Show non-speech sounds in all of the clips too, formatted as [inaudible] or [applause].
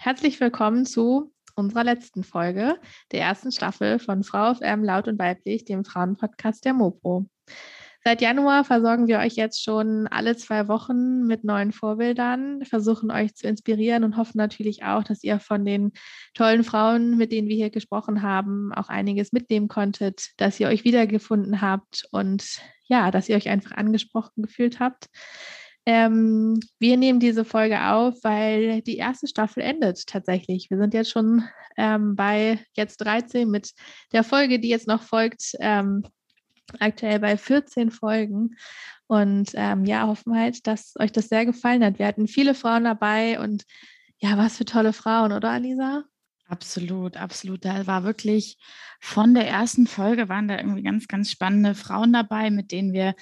Herzlich willkommen zu unserer letzten Folge der ersten Staffel von Frau FM Laut und Weiblich, dem Frauenpodcast der Mopo. Seit Januar versorgen wir euch jetzt schon alle zwei Wochen mit neuen Vorbildern, versuchen euch zu inspirieren und hoffen natürlich auch, dass ihr von den tollen Frauen, mit denen wir hier gesprochen haben, auch einiges mitnehmen konntet, dass ihr euch wiedergefunden habt und ja, dass ihr euch einfach angesprochen gefühlt habt. Ähm, wir nehmen diese Folge auf, weil die erste Staffel endet tatsächlich. Wir sind jetzt schon ähm, bei jetzt 13 mit der Folge, die jetzt noch folgt, ähm, aktuell bei 14 Folgen. Und ähm, ja, hoffen halt, dass euch das sehr gefallen hat. Wir hatten viele Frauen dabei und ja, was für tolle Frauen, oder Alisa? Absolut, absolut. Da war wirklich von der ersten Folge waren da irgendwie ganz, ganz spannende Frauen dabei, mit denen wir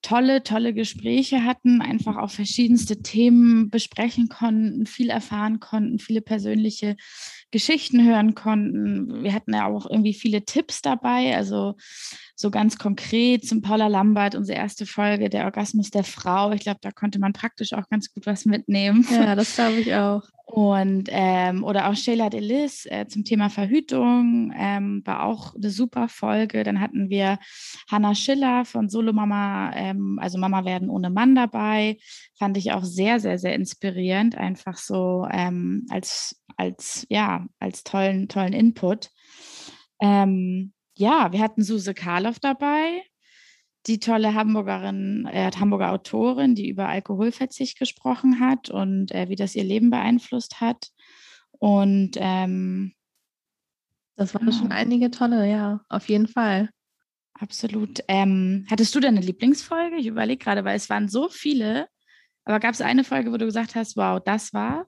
tolle, tolle Gespräche hatten, einfach auch verschiedenste Themen besprechen konnten, viel erfahren konnten, viele persönliche Geschichten hören konnten. Wir hatten ja auch irgendwie viele Tipps dabei, also so ganz konkret zum Paula Lambert, unsere erste Folge, der Orgasmus der Frau. Ich glaube, da konnte man praktisch auch ganz gut was mitnehmen. Ja, das glaube ich auch. Und ähm, oder auch Sheila Delis äh, zum Thema Verhütung ähm, war auch eine super Folge. Dann hatten wir Hanna Schiller von Solo Mama, ähm, also Mama werden ohne Mann dabei. Fand ich auch sehr, sehr, sehr inspirierend. Einfach so ähm, als, als, ja, als tollen, tollen Input. Ähm, ja, wir hatten Suse Karloff dabei, die tolle Hamburgerin, äh, Hamburger Autorin, die über Alkoholverzicht gesprochen hat und äh, wie das ihr Leben beeinflusst hat. Und ähm, das waren genau. schon einige tolle, ja, auf jeden Fall. Absolut. Ähm, hattest du denn eine Lieblingsfolge? Ich überlege gerade, weil es waren so viele. Aber gab es eine Folge, wo du gesagt hast, wow, das war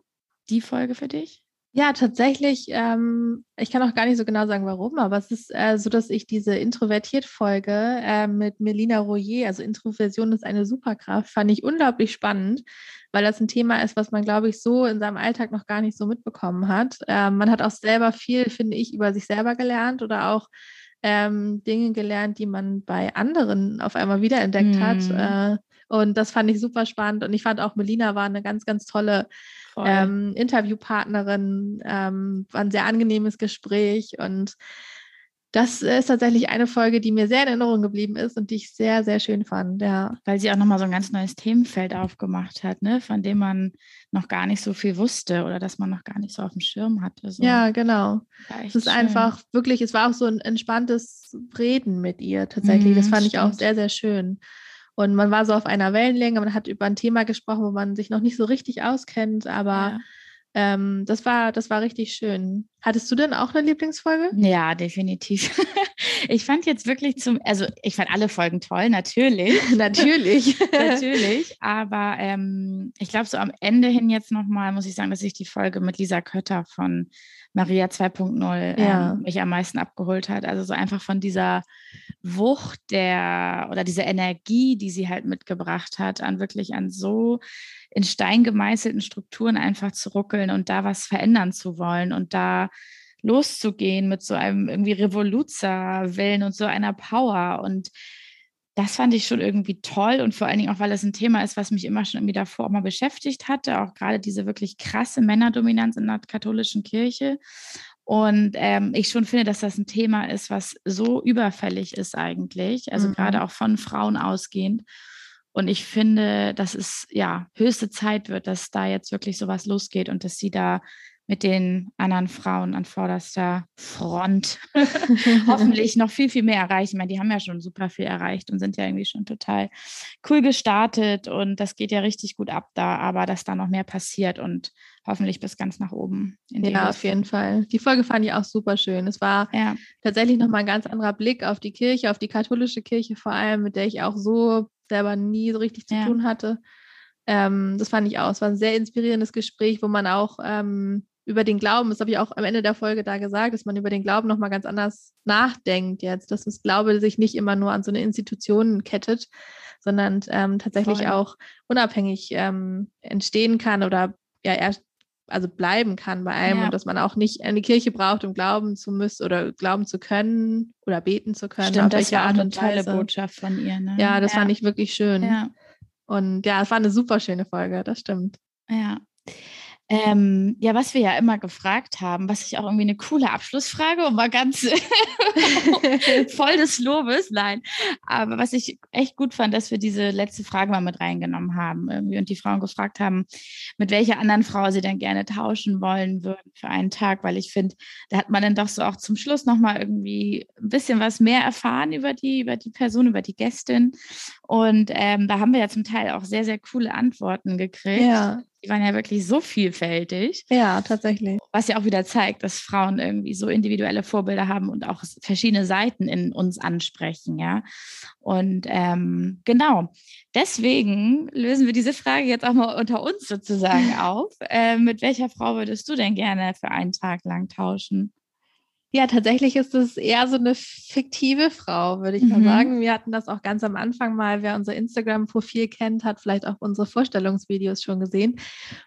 die Folge für dich? Ja, tatsächlich, ähm, ich kann auch gar nicht so genau sagen, warum, aber es ist äh, so, dass ich diese Introvertiert-Folge äh, mit Melina Royer, also Introversion ist eine Superkraft, fand ich unglaublich spannend, weil das ein Thema ist, was man, glaube ich, so in seinem Alltag noch gar nicht so mitbekommen hat. Ähm, man hat auch selber viel, finde ich, über sich selber gelernt oder auch ähm, Dinge gelernt, die man bei anderen auf einmal wiederentdeckt mm. hat. Und das fand ich super spannend. Und ich fand auch, Melina war eine ganz, ganz tolle ähm, Interviewpartnerin, ähm, war ein sehr angenehmes Gespräch und das ist tatsächlich eine Folge, die mir sehr in Erinnerung geblieben ist und die ich sehr, sehr schön fand, ja. Weil sie auch nochmal so ein ganz neues Themenfeld aufgemacht hat, ne? von dem man noch gar nicht so viel wusste oder dass man noch gar nicht so auf dem Schirm hatte. So. Ja, genau. Es ist schön. einfach wirklich, es war auch so ein entspanntes Reden mit ihr tatsächlich. Mhm, das fand stimmt. ich auch sehr, sehr schön. Und man war so auf einer Wellenlänge, man hat über ein Thema gesprochen, wo man sich noch nicht so richtig auskennt, aber ja. ähm, das, war, das war richtig schön. Hattest du denn auch eine Lieblingsfolge? Ja, definitiv. [laughs] ich fand jetzt wirklich zum, also ich fand alle Folgen toll, natürlich. [laughs] natürlich. [laughs] natürlich. Aber ähm, ich glaube, so am Ende hin jetzt nochmal muss ich sagen, dass ich die Folge mit Lisa Kötter von Maria 2.0 ja. ähm, mich am meisten abgeholt hat. Also so einfach von dieser Wucht der oder dieser Energie, die sie halt mitgebracht hat, an wirklich an so in Stein gemeißelten Strukturen einfach zu ruckeln und da was verändern zu wollen und da loszugehen mit so einem irgendwie Revoluzer-Willen und so einer Power und das fand ich schon irgendwie toll und vor allen Dingen auch, weil es ein Thema ist, was mich immer schon irgendwie davor auch mal beschäftigt hatte, auch gerade diese wirklich krasse Männerdominanz in der katholischen Kirche. Und ähm, ich schon finde, dass das ein Thema ist, was so überfällig ist eigentlich, also mhm. gerade auch von Frauen ausgehend. Und ich finde, dass es ja höchste Zeit wird, dass da jetzt wirklich sowas losgeht und dass sie da mit den anderen Frauen an vorderster Front [laughs] [laughs] hoffentlich noch viel, viel mehr erreichen. Ich meine, die haben ja schon super viel erreicht und sind ja irgendwie schon total cool gestartet und das geht ja richtig gut ab da, aber dass da noch mehr passiert und hoffentlich bis ganz nach oben. ja, auf jeden Fall. Die Folge fand ich auch super schön. Es war ja. tatsächlich nochmal ein ganz anderer Blick auf die Kirche, auf die katholische Kirche vor allem, mit der ich auch so selber nie so richtig zu ja. tun hatte. Ähm, das fand ich auch. Es war ein sehr inspirierendes Gespräch, wo man auch ähm, über den Glauben, das habe ich auch am Ende der Folge da gesagt, dass man über den Glauben nochmal ganz anders nachdenkt jetzt, dass das Glaube sich nicht immer nur an so eine Institution kettet, sondern ähm, tatsächlich Voll. auch unabhängig ähm, entstehen kann oder ja erst also bleiben kann bei einem ja. und dass man auch nicht eine Kirche braucht, um glauben zu müssen oder glauben zu können oder beten zu können. Stimmt, das war Art eine tolle Botschaft von ihr. Ne? Ja, das ja. fand ich wirklich schön. Ja. Und ja, es war eine super schöne Folge, das stimmt. Ja. Ähm, ja, was wir ja immer gefragt haben, was ich auch irgendwie eine coole Abschlussfrage und mal ganz [laughs] voll des Lobes, nein. Aber was ich echt gut fand, dass wir diese letzte Frage mal mit reingenommen haben irgendwie und die Frauen gefragt haben, mit welcher anderen Frau sie denn gerne tauschen wollen würden für einen Tag, weil ich finde, da hat man dann doch so auch zum Schluss nochmal irgendwie ein bisschen was mehr erfahren über die, über die Person, über die Gästin. Und ähm, da haben wir ja zum Teil auch sehr, sehr coole Antworten gekriegt. Ja. Die waren ja wirklich so vielfältig. Ja, tatsächlich. Was ja auch wieder zeigt, dass Frauen irgendwie so individuelle Vorbilder haben und auch verschiedene Seiten in uns ansprechen, ja. Und ähm, genau, deswegen lösen wir diese Frage jetzt auch mal unter uns sozusagen [laughs] auf. Äh, mit welcher Frau würdest du denn gerne für einen Tag lang tauschen? Ja, tatsächlich ist es eher so eine fiktive Frau, würde ich mhm. mal sagen. Wir hatten das auch ganz am Anfang mal, wer unser Instagram-Profil kennt, hat vielleicht auch unsere Vorstellungsvideos schon gesehen,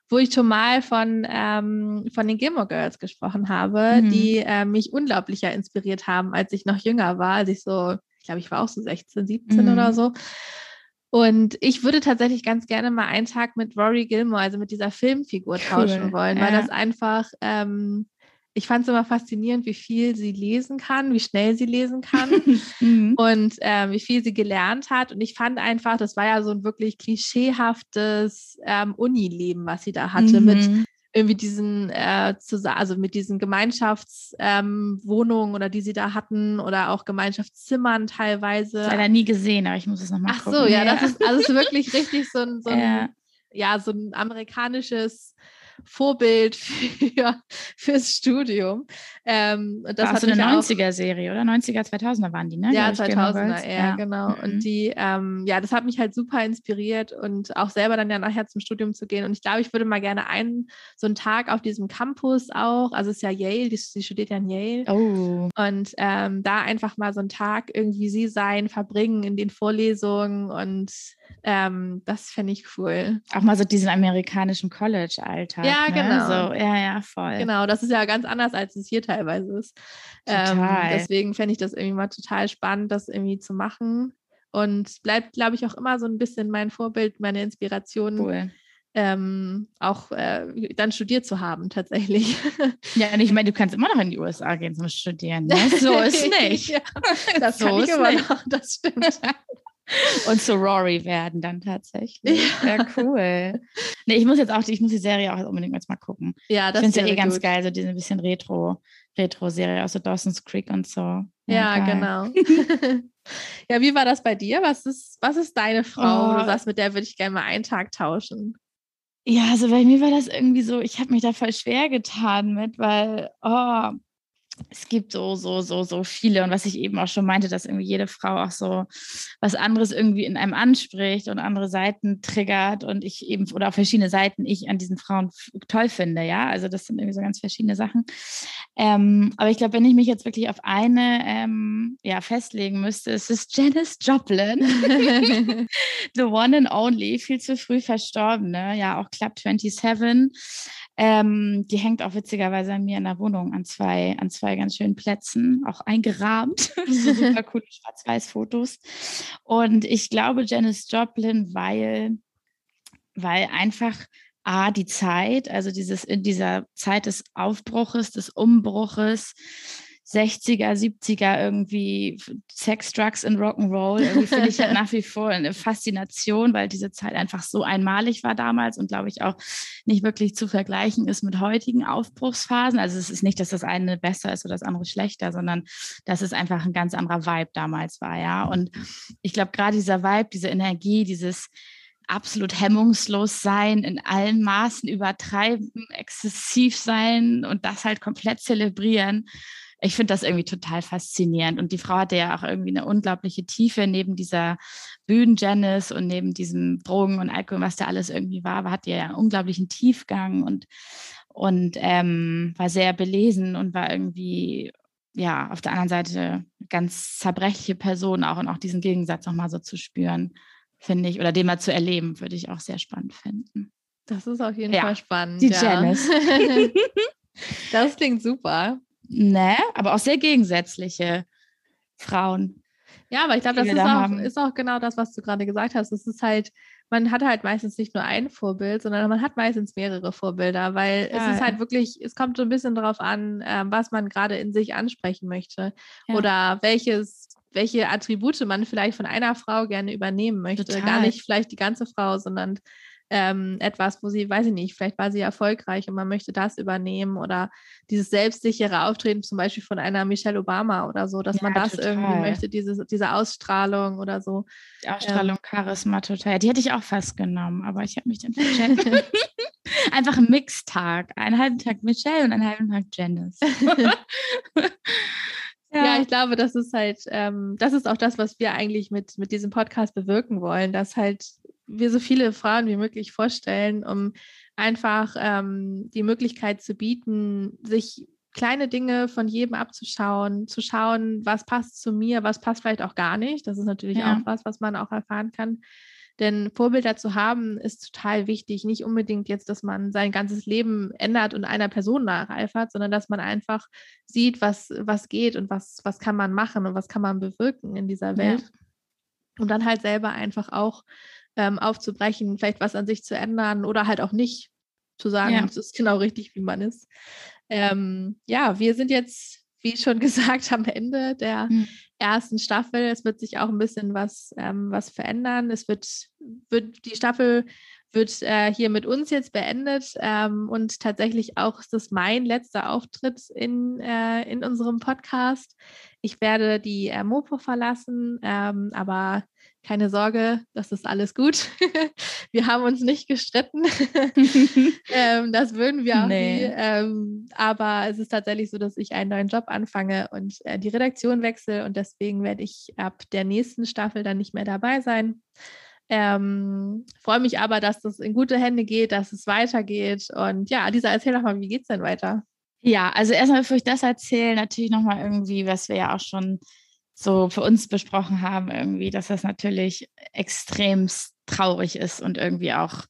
wo ich schon mal von, ähm, von den Gilmore Girls gesprochen habe, mhm. die äh, mich unglaublicher inspiriert haben, als ich noch jünger war, als ich so, ich glaube, ich war auch so 16, 17 mhm. oder so. Und ich würde tatsächlich ganz gerne mal einen Tag mit Rory Gilmore, also mit dieser Filmfigur, cool. tauschen wollen, ja. weil das einfach ähm, ich fand es immer faszinierend, wie viel sie lesen kann, wie schnell sie lesen kann [laughs] mhm. und äh, wie viel sie gelernt hat. Und ich fand einfach, das war ja so ein wirklich klischeehaftes ähm, Unileben, was sie da hatte, mhm. mit irgendwie diesen, äh, also mit diesen Gemeinschaftswohnungen ähm, oder die sie da hatten oder auch Gemeinschaftszimmern teilweise. Das leider nie gesehen, aber ich muss es nochmal gucken. Ach so, ja, ja, das ist, also ist wirklich richtig so ein, so [laughs] ein ja. ja, so ein amerikanisches Vorbild [laughs] für, fürs Studium. Ähm, das war so eine 90er-Serie, oder? 90er, 2000er waren die, ne? Ja, 2000er, ja, ja, genau. Mhm. Und die, ähm, ja, das hat mich halt super inspiriert und auch selber dann ja nachher zum Studium zu gehen. Und ich glaube, ich würde mal gerne einen, so einen Tag auf diesem Campus auch, also es ist ja Yale, die, die studiert ja in Yale. Oh. Und ähm, da einfach mal so einen Tag irgendwie sie sein, verbringen in den Vorlesungen und ähm, das fände ich cool. Auch mal so diesen amerikanischen College-Alltag. Ja, ne? genau. So, ja, ja, voll. Genau, das ist ja ganz anders, als es hier teilweise ist. Ähm, deswegen fände ich das irgendwie mal total spannend, das irgendwie zu machen. Und bleibt, glaube ich, auch immer so ein bisschen mein Vorbild, meine Inspiration. Cool. Ähm, auch äh, dann studiert zu haben, tatsächlich. [laughs] Ja, und ich meine, du kannst immer noch in die USA gehen zum Studieren. Ne? So ist [laughs] nicht. ja, das [laughs] so ich immer noch, das stimmt. Und zu Rory werden dann tatsächlich. Ja, cool. Nee, ich muss jetzt auch, ich muss die Serie auch unbedingt jetzt mal gucken. Ja, das ist ja eh ganz gut. geil, so diese bisschen Retro, Retro-Serie aus so Dawson's Creek und so. Ja, ja genau. [laughs] ja, wie war das bei dir? Was ist, was ist deine Frau? Oh. Sagst, mit der würde ich gerne mal einen Tag tauschen. Ja, also bei mir war das irgendwie so, ich habe mich da voll schwer getan mit, weil, oh, es gibt so, so, so, so viele. Und was ich eben auch schon meinte, dass irgendwie jede Frau auch so was anderes irgendwie in einem anspricht und andere Seiten triggert und ich eben, oder auch verschiedene Seiten ich an diesen Frauen toll finde, ja. Also das sind irgendwie so ganz verschiedene Sachen. Ähm, aber ich glaube, wenn ich mich jetzt wirklich auf eine ähm, ja, festlegen müsste, ist es Janice Joplin. [laughs] The one and only, viel zu früh verstorbene, ja, auch Club 27. Ähm, die hängt auch witzigerweise an mir in der Wohnung an zwei, an zwei ganz schönen Plätzen, auch eingerahmt. [laughs] so super coole Schwarz-Weiß-Fotos. Und ich glaube Janice Joplin, weil, weil einfach A, die Zeit, also dieses in dieser Zeit des Aufbruches, des Umbruches, 60er, 70er irgendwie Sex, Drugs und Rock'n'Roll. Irgendwie finde ich halt [laughs] nach wie vor eine Faszination, weil diese Zeit einfach so einmalig war damals und glaube ich auch nicht wirklich zu vergleichen ist mit heutigen Aufbruchsphasen. Also es ist nicht, dass das eine besser ist oder das andere schlechter, sondern dass es einfach ein ganz anderer Vibe damals war, ja. Und ich glaube, gerade dieser Vibe, diese Energie, dieses absolut hemmungslos sein, in allen Maßen übertreiben, exzessiv sein und das halt komplett zelebrieren ich finde das irgendwie total faszinierend. Und die Frau hatte ja auch irgendwie eine unglaubliche Tiefe neben dieser Bühnen-Janice und neben diesem Drogen und Alkohol, was da alles irgendwie war, hat ja einen unglaublichen Tiefgang und und ähm, war sehr belesen und war irgendwie, ja, auf der anderen Seite ganz zerbrechliche Person auch und auch diesen Gegensatz nochmal so zu spüren, finde ich, oder den mal zu erleben, würde ich auch sehr spannend finden. Das ist auf jeden ja, Fall spannend. Die ja. Janice. [laughs] [laughs] das klingt super. Ne, aber auch sehr gegensätzliche Frauen. Ja, aber ich glaube, das ist auch, ist auch, genau das, was du gerade gesagt hast. Es ist halt, man hat halt meistens nicht nur ein Vorbild, sondern man hat meistens mehrere Vorbilder, weil ja, es ist halt wirklich, es kommt so ein bisschen darauf an, äh, was man gerade in sich ansprechen möchte ja. oder welches, welche Attribute man vielleicht von einer Frau gerne übernehmen möchte. Total. Gar nicht vielleicht die ganze Frau, sondern ähm, etwas, wo sie, weiß ich nicht, vielleicht war sie erfolgreich und man möchte das übernehmen oder dieses selbstsichere Auftreten zum Beispiel von einer Michelle Obama oder so, dass ja, man das total. irgendwie möchte, diese, diese Ausstrahlung oder so. Die Ausstrahlung, ähm, Charisma total. Die hätte ich auch fast genommen, aber ich habe mich dann vercheckt. [laughs] Einfach ein Mixtag. Einen halben Tag Michelle und einen halben Tag Janice. [laughs] Ja. ja. ich glaube, das ist halt, ähm, das ist auch das, was wir eigentlich mit, mit diesem Podcast bewirken wollen, dass halt wir so viele Frauen wie möglich vorstellen, um einfach ähm, die Möglichkeit zu bieten, sich kleine Dinge von jedem abzuschauen, zu schauen, was passt zu mir, was passt vielleicht auch gar nicht. Das ist natürlich ja. auch was, was man auch erfahren kann. Denn Vorbilder zu haben ist total wichtig. Nicht unbedingt jetzt, dass man sein ganzes Leben ändert und einer Person nacheifert, sondern dass man einfach sieht, was, was geht und was, was kann man machen und was kann man bewirken in dieser Welt. Ja. Und dann halt selber einfach auch ähm, aufzubrechen, vielleicht was an sich zu ändern oder halt auch nicht zu sagen, ja. es ist genau richtig, wie man ist. Ähm, ja, wir sind jetzt, wie schon [laughs] gesagt, am Ende der mhm. ersten Staffel. Es wird sich auch ein bisschen was, ähm, was verändern. Es wird, wird die Staffel wird äh, hier mit uns jetzt beendet ähm, und tatsächlich auch ist das mein letzter Auftritt in, äh, in unserem Podcast. Ich werde die äh, Mopo verlassen, ähm, aber keine Sorge, das ist alles gut. [laughs] wir haben uns nicht gestritten. [laughs] ähm, das würden wir auch nee. nie. Ähm, aber es ist tatsächlich so, dass ich einen neuen Job anfange und äh, die Redaktion wechsle und deswegen werde ich ab der nächsten Staffel dann nicht mehr dabei sein. Ähm, freue mich aber, dass das in gute Hände geht, dass es weitergeht. Und ja, Lisa, erzähl doch mal, wie geht es denn weiter? Ja, also erstmal, bevor ich das erzähle, natürlich nochmal irgendwie, was wir ja auch schon so für uns besprochen haben, irgendwie, dass das natürlich extrem traurig ist und irgendwie auch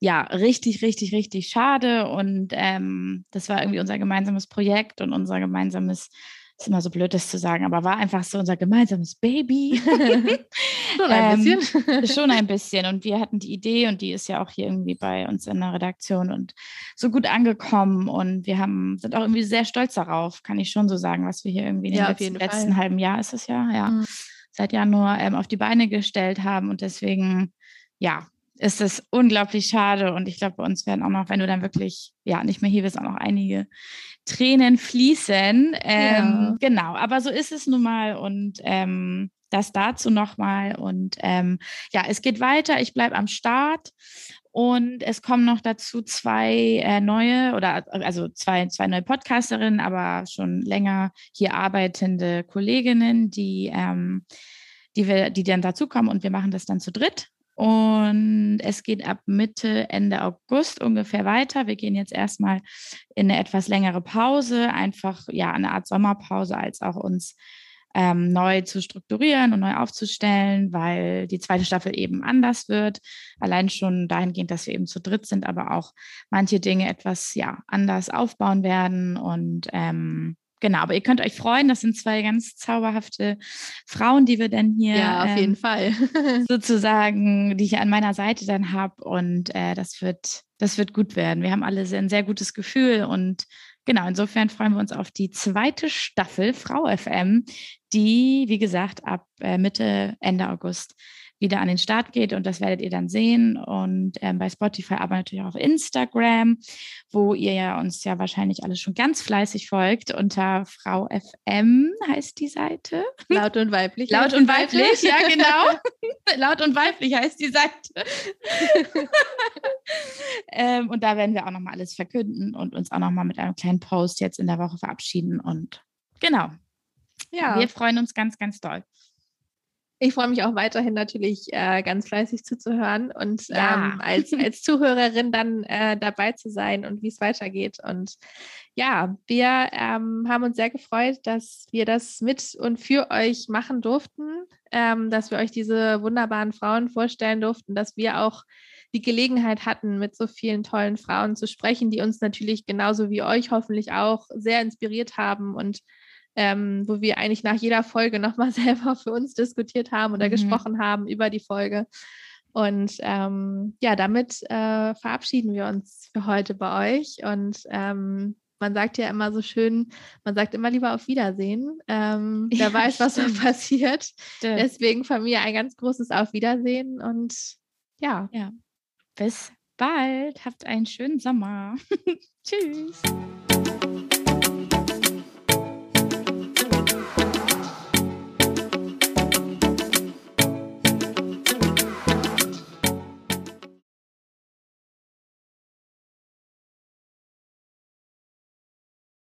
ja richtig, richtig, richtig schade. Und ähm, das war irgendwie unser gemeinsames Projekt und unser gemeinsames ist immer so blöd, das zu sagen, aber war einfach so unser gemeinsames Baby. [laughs] schon ein [laughs] ähm, bisschen. schon ein bisschen. Und wir hatten die Idee und die ist ja auch hier irgendwie bei uns in der Redaktion und so gut angekommen. Und wir haben, sind auch irgendwie sehr stolz darauf, kann ich schon so sagen, was wir hier irgendwie in ja, den letzten, letzten, halben Jahr ist es ja, ja, mhm. seit Januar ähm, auf die Beine gestellt haben. Und deswegen, ja, ist es unglaublich schade. Und ich glaube, bei uns werden auch noch, wenn du dann wirklich ja nicht mehr hier bist, auch noch einige Tränen fließen. Ähm, ja. Genau, aber so ist es nun mal. Und ähm, das dazu nochmal. Und ähm, ja, es geht weiter. Ich bleibe am Start. Und es kommen noch dazu zwei äh, neue oder also zwei, zwei neue Podcasterinnen, aber schon länger hier arbeitende Kolleginnen, die, ähm, die, wir, die dann dazukommen und wir machen das dann zu dritt. Und es geht ab Mitte, Ende August ungefähr weiter. Wir gehen jetzt erstmal in eine etwas längere Pause, einfach ja eine Art Sommerpause, als auch uns ähm, neu zu strukturieren und neu aufzustellen, weil die zweite Staffel eben anders wird. Allein schon dahingehend, dass wir eben zu dritt sind, aber auch manche Dinge etwas ja anders aufbauen werden und ähm, Genau, aber ihr könnt euch freuen, das sind zwei ganz zauberhafte Frauen, die wir dann hier ja, auf ähm, jeden Fall. [laughs] sozusagen, die ich an meiner Seite dann habe und äh, das wird das wird gut werden. Wir haben alle ein sehr gutes Gefühl und genau, insofern freuen wir uns auf die zweite Staffel Frau FM, die wie gesagt ab äh, Mitte Ende August wieder an den Start geht und das werdet ihr dann sehen und ähm, bei Spotify, aber natürlich auch auf Instagram, wo ihr ja uns ja wahrscheinlich alle schon ganz fleißig folgt unter Frau FM heißt die Seite. Laut und weiblich. Laut und weiblich, ja genau. [laughs] Laut und weiblich heißt die Seite. [laughs] ähm, und da werden wir auch nochmal alles verkünden und uns auch nochmal mit einem kleinen Post jetzt in der Woche verabschieden und genau. Ja. Wir freuen uns ganz, ganz doll. Ich freue mich auch weiterhin natürlich äh, ganz fleißig zuzuhören und ja. ähm, als, [laughs] als Zuhörerin dann äh, dabei zu sein und wie es weitergeht. Und ja, wir ähm, haben uns sehr gefreut, dass wir das mit und für euch machen durften, ähm, dass wir euch diese wunderbaren Frauen vorstellen durften, dass wir auch die Gelegenheit hatten, mit so vielen tollen Frauen zu sprechen, die uns natürlich genauso wie euch hoffentlich auch sehr inspiriert haben und ähm, wo wir eigentlich nach jeder Folge nochmal [laughs] selber für uns diskutiert haben oder mhm. gesprochen haben über die Folge. Und ähm, ja, damit äh, verabschieden wir uns für heute bei euch. Und ähm, man sagt ja immer so schön, man sagt immer lieber auf Wiedersehen. Ähm, [laughs] wer ja, weiß, was da passiert. Stimmt. Deswegen von mir ein ganz großes Auf Wiedersehen und ja. ja. Bis bald. Habt einen schönen Sommer. [laughs] Tschüss.